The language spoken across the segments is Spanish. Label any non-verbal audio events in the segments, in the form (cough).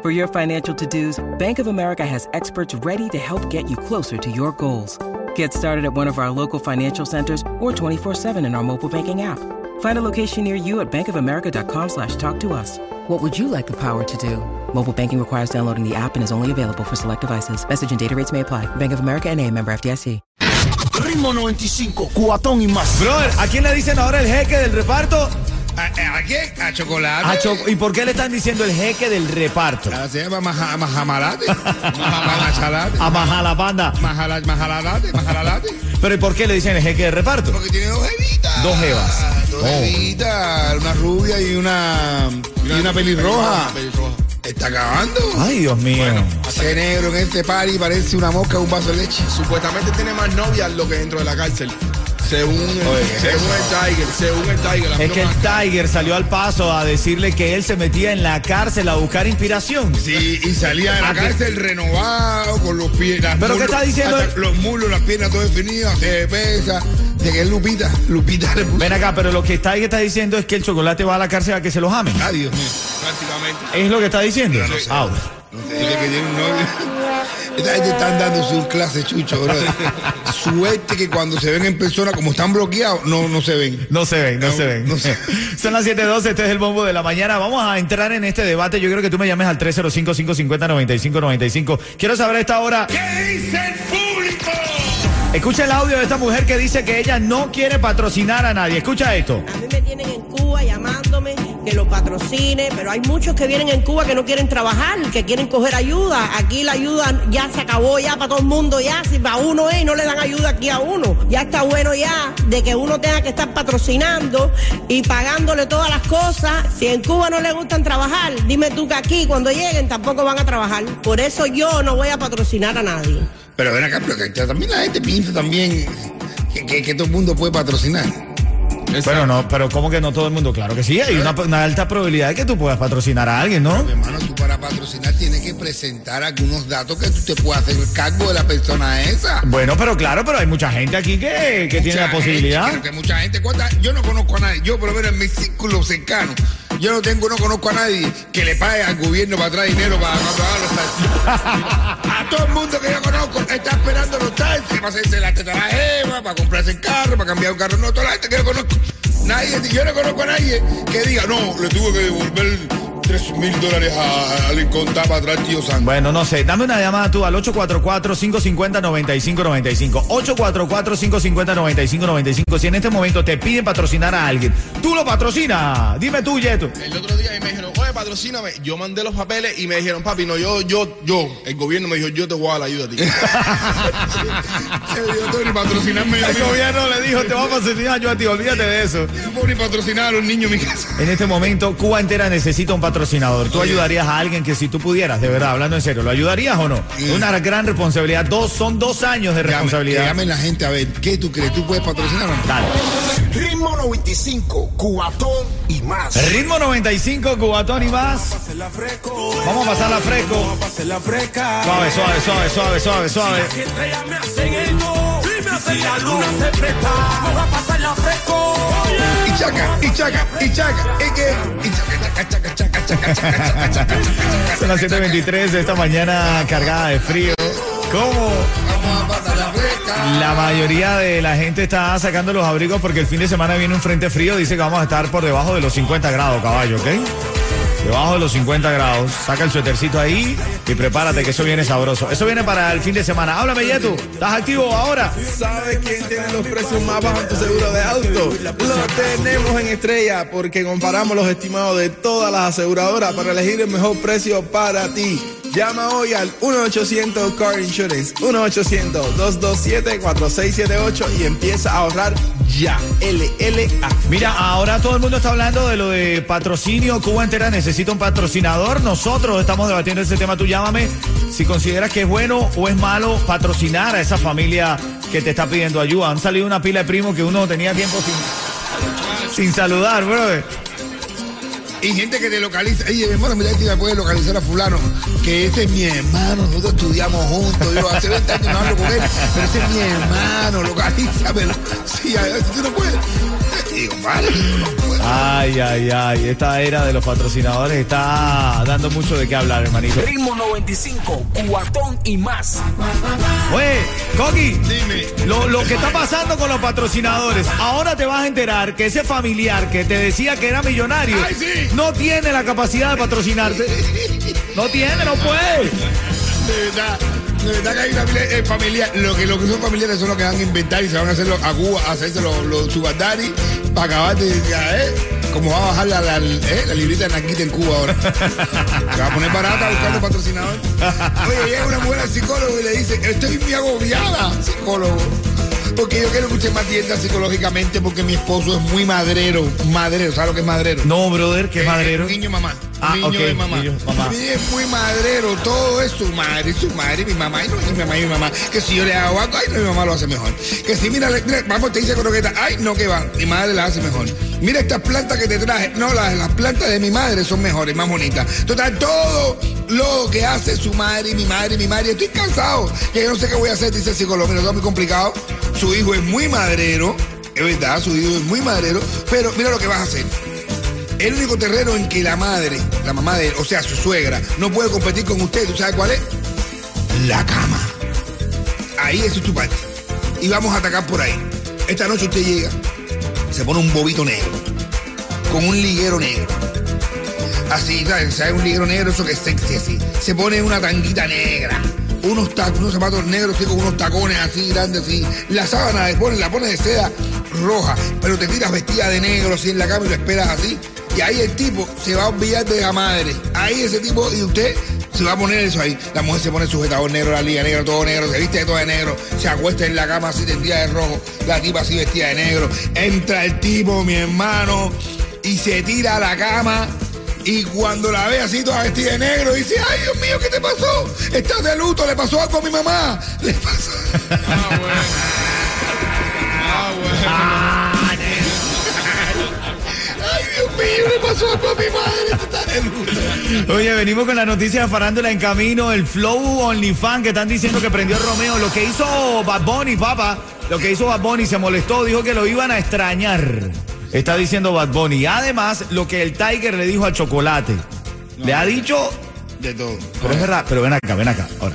For your financial to-dos, Bank of America has experts ready to help get you closer to your goals. Get started at one of our local financial centers or 24-7 in our mobile banking app. Find a location near you at bankofamerica.com slash talk to us. What would you like the power to do? Mobile banking requires downloading the app and is only available for select devices. Message and data rates may apply. Bank of America and a member FDIC. Ritmo 95, cuatón y más. Brother, ¿a quién le dicen ahora el jeque del reparto? ¿A, a quién? ¿A chocolate? A Cho- ¿Y por qué le están diciendo el jeque del reparto? Se llama maja- majamalate. Majamalachalate. (laughs) A Majalapanda. Majala- Majalalate. Majalalate. ¿Pero y por qué le dicen el jeque del reparto? Porque tiene dos jevitas. Dos jevas. Dos Oh. jevitas. Una rubia y una, y una pelirroja. Está acabando. Ay, Dios mío. Ese negro en este party parece una mosca en un vaso de leche. Supuestamente tiene más novias lo que dentro de la cárcel. Según el, Oye, ¿qué según el Tiger, según el Tiger. Es no que el Tiger salió al paso a decirle que él se metía en la cárcel a buscar inspiración. Sí, y salía de la ¿A qué? cárcel renovado, con los pies. las ¿Pero qué muslos- está diciendo? Los muslos, las piernas todas definidas, se pesa. De que es Lupita. Lupita. Ven acá, pero lo que Tiger está diciendo es que el chocolate va a la cárcel a que se los amen. Ay, Dios mío. prácticamente. ¿Es lo que está diciendo? Ah, No dice que tiene un novio. (laughs) Esta gente están dando su clase, chucho, bro. (laughs) Suerte que cuando se ven en persona, como están bloqueados, no, no se ven. No se ven, no, No, se ven. no se- (laughs) Son las 7.12, este es el bombo de la mañana. Vamos a entrar en este debate. Yo quiero que tú me llames al 305-550-9595. Quiero saber a esta hora. ¿Qué dice el público? Escucha el audio de esta mujer que dice que ella no quiere patrocinar a nadie. Escucha esto. A mí me tienen en Cuba llamándome que lo patrocine, pero hay muchos que vienen en Cuba que no quieren trabajar, que quieren coger ayuda. Aquí la ayuda ya se acabó ya para todo el mundo ya, si para uno es y no le dan ayuda aquí a uno. Ya está bueno ya de que uno tenga que estar patrocinando y pagándole todas las cosas. Si en Cuba no le gustan trabajar, dime tú que aquí cuando lleguen tampoco van a trabajar. Por eso yo no voy a patrocinar a nadie. Pero ven acá, pero que también la gente piensa también que todo el mundo puede patrocinar. Bueno, no, pero ¿cómo que no todo el mundo? Claro que sí, hay una, una alta probabilidad de que tú puedas patrocinar a alguien, ¿no? Mi hermano, tú para patrocinar tienes que presentar algunos datos que tú te puedas hacer cargo de la persona esa. Bueno, pero claro, pero hay mucha gente aquí que, que tiene la posibilidad. gente, que mucha gente. ¿cuánta? Yo no conozco a nadie. Yo, por lo menos en mi círculo cercano, yo no tengo, no conozco a nadie que le pague al gobierno para traer dinero para pagar los taxis. a todo el mundo que yo conozco está esperando los taxis para hacerse la teta a la jeva, para comprarse el carro, para cambiar un carro. No, toda la gente que yo conozco. Nadie, yo no conozco a nadie que diga, no, le tuve que devolver 3 mil dólares a- al incontable para atrás, tío San. Bueno, no sé, dame una llamada tú al 844-550-9595. 844-550-9595. Si en este momento te piden patrocinar a alguien, tú lo patrocinas. Dime tú, Yeto. El otro día y me dijeron, oye, patrocíname. Yo mandé los papeles y me dijeron, papi, no, yo, yo, yo. El gobierno me dijo, yo te voy a dar la ayuda a ti. (laughs) Yo ni patrocinarme. El gobierno le dijo, te vamos a patrocinar yo a ti, olvídate de eso. Yo no puedo ni patrocinar a los niños en mi casa. En este momento, Cuba entera necesita un patrocinador. ¿Tú ayudarías a alguien que si tú pudieras, de verdad, hablando en serio, ¿lo ayudarías o no? Una gran responsabilidad. Dos, son dos años de Llame- responsabilidad. llamen la gente a ver, ¿qué tú crees? ¿Tú puedes patrocinar o no? Dale. Ritmo 95, cuatón y más. Ritmo 95, Cubatón y más. Vamos a pasarla fresco. Suave, suave, suave, suave, suave, suave chaca, y chaca, y chaca, y que, Son las 7.23 de esta mañana cargada de frío. ¿Cómo? La mayoría de la gente está sacando los abrigos porque el fin de semana viene un frente frío. Dice que vamos a estar por debajo de los 50 grados, caballo, ¿ok? Debajo de los 50 grados. Saca el suétercito ahí y prepárate que eso viene sabroso. Eso viene para el fin de semana. Háblame, Yetu. ¿Estás activo ahora? ¿Sabes quién tiene los precios más bajos en tu seguro de auto? Lo tenemos en Estrella porque comparamos los estimados de todas las aseguradoras para elegir el mejor precio para ti. Llama hoy al 1-800 Car Insurance, 1-800-227-4678 y empieza a ahorrar ya. LLA. Mira, ahora todo el mundo está hablando de lo de patrocinio. Cuba entera necesita un patrocinador. Nosotros estamos debatiendo ese tema. Tú llámame si consideras que es bueno o es malo patrocinar a esa familia que te está pidiendo ayuda. Han salido una pila de primos que uno tenía tiempo sin, sin saludar, brother. Y gente que te localiza. Mi hermano, mira si me puede localizar a fulano. Que este es mi hermano. Nosotros estudiamos juntos. Yo hace 20 años no hablo con él. Pero este es mi hermano. (laughs) Localízamelo. Sí, a si tú no puedes. Digo, vale. no puedo. Ay, ay, ay. Esta era de los patrocinadores está dando mucho de qué hablar, hermanito. Ritmo 95, cuatón y más. Oye, Coqui. Dime. Lo, lo que está pasando con los patrocinadores, ahora te vas a enterar que ese familiar que te decía que era millonario ¡Ay, sí! no tiene la capacidad de patrocinarte. No tiene, no puede. De verdad. Verdad que hay una eh, familia- lo que, lo que son familiares son los que van a inventar y se van a hacer los- a Cuba, a hacerse los, los sugar daddy para acabar de, ya, eh, como va a bajar la, la, eh, la librita de Naquita en Cuba ahora. (laughs) Se va a poner barata buscando patrocinador. Oye, llega una mujer al psicólogo y le dice, estoy muy agobiada, psicólogo. Porque yo quiero que usted me atienda psicológicamente porque mi esposo es muy madrero. Madrero, ¿sabes lo que es madrero? No, brother, qué Eh, madrero. Niño mamá. Ah, niño ok, de mamá. niño, mamá. Es muy madrero, todo es su madre, su madre, mi mamá, y no, mi mamá y mi mamá. Que si yo le hago algo, ay, no, mi mamá lo hace mejor. Que si mira, vamos, te dice croqueta, ay, no, que va, mi madre la hace mejor. Mira estas plantas que te traje, no, las, las plantas de mi madre son mejores, más bonitas. Total, todo lo que hace su madre mi madre mi madre, estoy cansado, que yo no sé qué voy a hacer, dice el psicólogo, mira, todo muy complicado. Su hijo es muy madrero, es verdad, su hijo es muy madrero, pero mira lo que vas a hacer. El único terreno en que la madre, la mamá de él, o sea, su suegra, no puede competir con usted, ¿tú sabes cuál es? La cama. Ahí es tu parte. Y vamos a atacar por ahí. Esta noche usted llega, se pone un bobito negro, con un liguero negro. Así, ¿sabes? ¿Sabe un liguero negro? Eso que es sexy así. Se pone una tanguita negra. Unos, unos zapatos negros así con unos tacones así grandes así. La sábana pone, la pone de seda roja, pero te tiras vestida de negro así en la cama y lo esperas así. Y ahí el tipo se va a olvidar de la madre. Ahí ese tipo, y usted se va a poner eso ahí. La mujer se pone el sujetador negro, la liga negra, todo negro, se viste de todo de negro, se acuesta en la cama así tendida de rojo, la tipa así vestida de negro. Entra el tipo, mi hermano, y se tira a la cama. Y cuando la ve así toda vestida de negro, dice, ay Dios mío, ¿qué te pasó? Estás de luto, le pasó algo a mi mamá. (laughs) Le pasó. Ay Dios (laughs) mío, le pasó a mi madre. Oye, venimos con la noticia de farándula en camino, el Flow OnlyFans que están diciendo que prendió Romeo. Lo que hizo Bad Bunny, papá, lo que hizo Bad Bunny se molestó, dijo que lo iban a extrañar. Está diciendo Bad Bunny. Además, lo que el Tiger le dijo a Chocolate. Le ha dicho, De todo. pero es verdad, pero ven acá, ven acá. Ahora,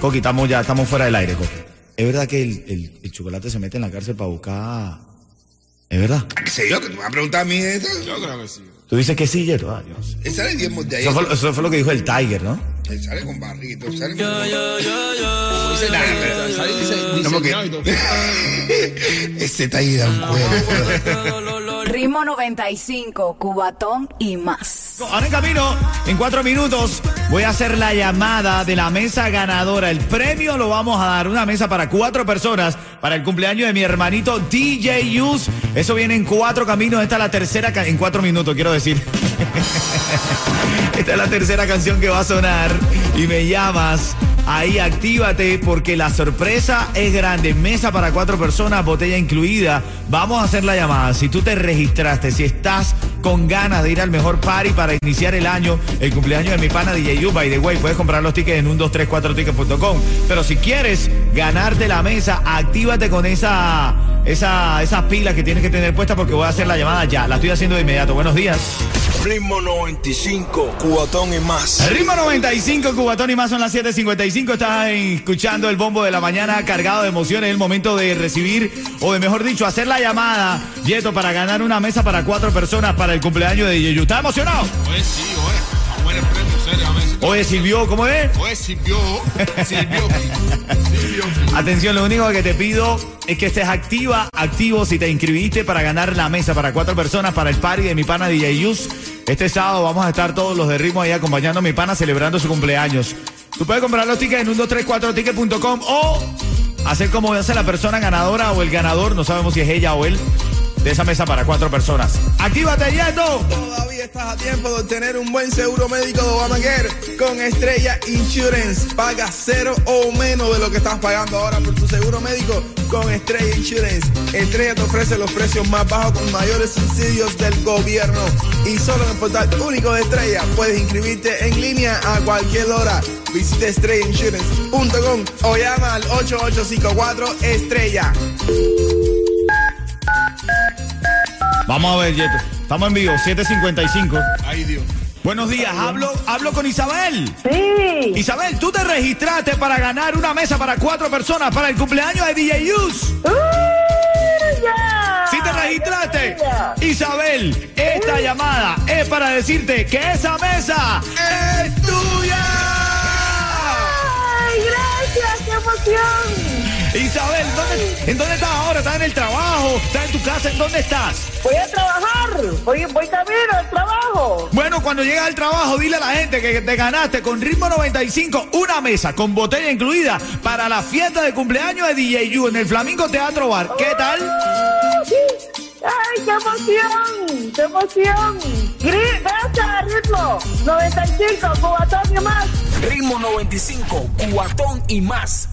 Coqui, estamos ya, estamos fuera del aire, Coqui. Es verdad que el, el- el Chocolate se mete en la cárcel para buscar. Es verdad. ¿Qué sé yo? Que tú me vas a preguntar a mí eso. Yo creo que sí. Tú dices que sí, Yeto. Ah, Dios. Él sale diezmos de ahí. Eso fue, eso fue lo que dijo el Tiger, ¿no? Él sale con barriguito, sale con... No dice nada, pero Sale dice, como que- diseñado y todo. Ese ahí da un cuerpo. Ritmo 95, Cubatón y más. Ahora en camino, en cuatro minutos, voy a hacer la llamada de la mesa ganadora. El premio lo vamos a dar, una mesa para cuatro personas para el cumpleaños de mi hermanito DJ Yus. Eso viene en cuatro caminos. Esta es la tercera, en cuatro minutos, quiero decir. (laughs) Esta es la tercera canción que va a sonar y me llamas. Ahí actívate porque la sorpresa es grande. Mesa para cuatro personas, botella incluida. Vamos a hacer la llamada. Si tú te registraste, si estás con ganas de ir al mejor party para iniciar el año, el cumpleaños de mi pana DJ U, by the way, puedes comprar los tickets en 1234tickets.com. Pero si quieres ganarte la mesa, actívate con esa, esa, esas pilas que tienes que tener puestas porque voy a hacer la llamada ya. La estoy haciendo de inmediato. Buenos días. Ritmo 95, cuatón y más. Ritmo 95, Cubatón y más son las 7.55. Estás escuchando el bombo de la mañana cargado de emociones. Es el momento de recibir, o de mejor dicho, hacer la llamada, Yeto, para ganar una mesa para cuatro personas para el cumpleaños de Yeyu. ¿Estás emocionado? Oye, sí, oye. A buen premio, serio, a ver si- Oye, Silvio, ¿cómo es? Pues sirvió, sirvió, (laughs) sirvió. Atención, lo único que te pido es que estés activa, activo si te inscribiste para ganar la mesa para cuatro personas para el party de mi pana DJ Yus. Este sábado vamos a estar todos los de ritmo ahí acompañando a mi pana celebrando su cumpleaños. Tú puedes comprar los tickets en 1234ticket.com o hacer como hace la persona ganadora o el ganador, no sabemos si es ella o él, de esa mesa para cuatro personas. ¡Actívate, yendo! Todavía estás a tiempo de obtener un buen seguro médico de Obamacare con Estrella Insurance. Paga cero o menos de lo que estás pagando ahora por tu seguro médico con Estrella Insurance. Estrella te ofrece los precios más bajos con mayores subsidios del gobierno. Y solo en el portal único de Estrella puedes inscribirte en línea a cualquier hora. Visita estrellainsurance.com o llama al 8854 Estrella. Vamos a ver, Yeto. Estamos en vivo, 755. Ay Dios. Buenos días, hablo, hablo con Isabel. Sí, Isabel, tú te registraste para ganar una mesa para cuatro personas para el cumpleaños de DJ Yus. ¡Uh, ya! Si te registraste, Ya. Isabel, esta llamada es para decirte que esa mesa es tuya. ¡Ay, gracias! ¡Qué emoción! Isabel, ¿dónde- ¿en dónde estás ahora? ¿Estás en el trabajo? ¿Estás en tu casa? ¿En dónde estás? Voy a trabajar. Voy, voy camino al trabajo. Bueno, cuando llegas al trabajo, dile a la gente que te ganaste con Ritmo 95 una mesa con botella incluida para la fiesta de cumpleaños de DJ Yu en el Flamingo Teatro Bar. ¿Qué tal? ¡Ay, qué emoción! ¡Qué emoción! Gracias, ritmo. 95, cubatón y más. Ritmo 95, cuatón y más.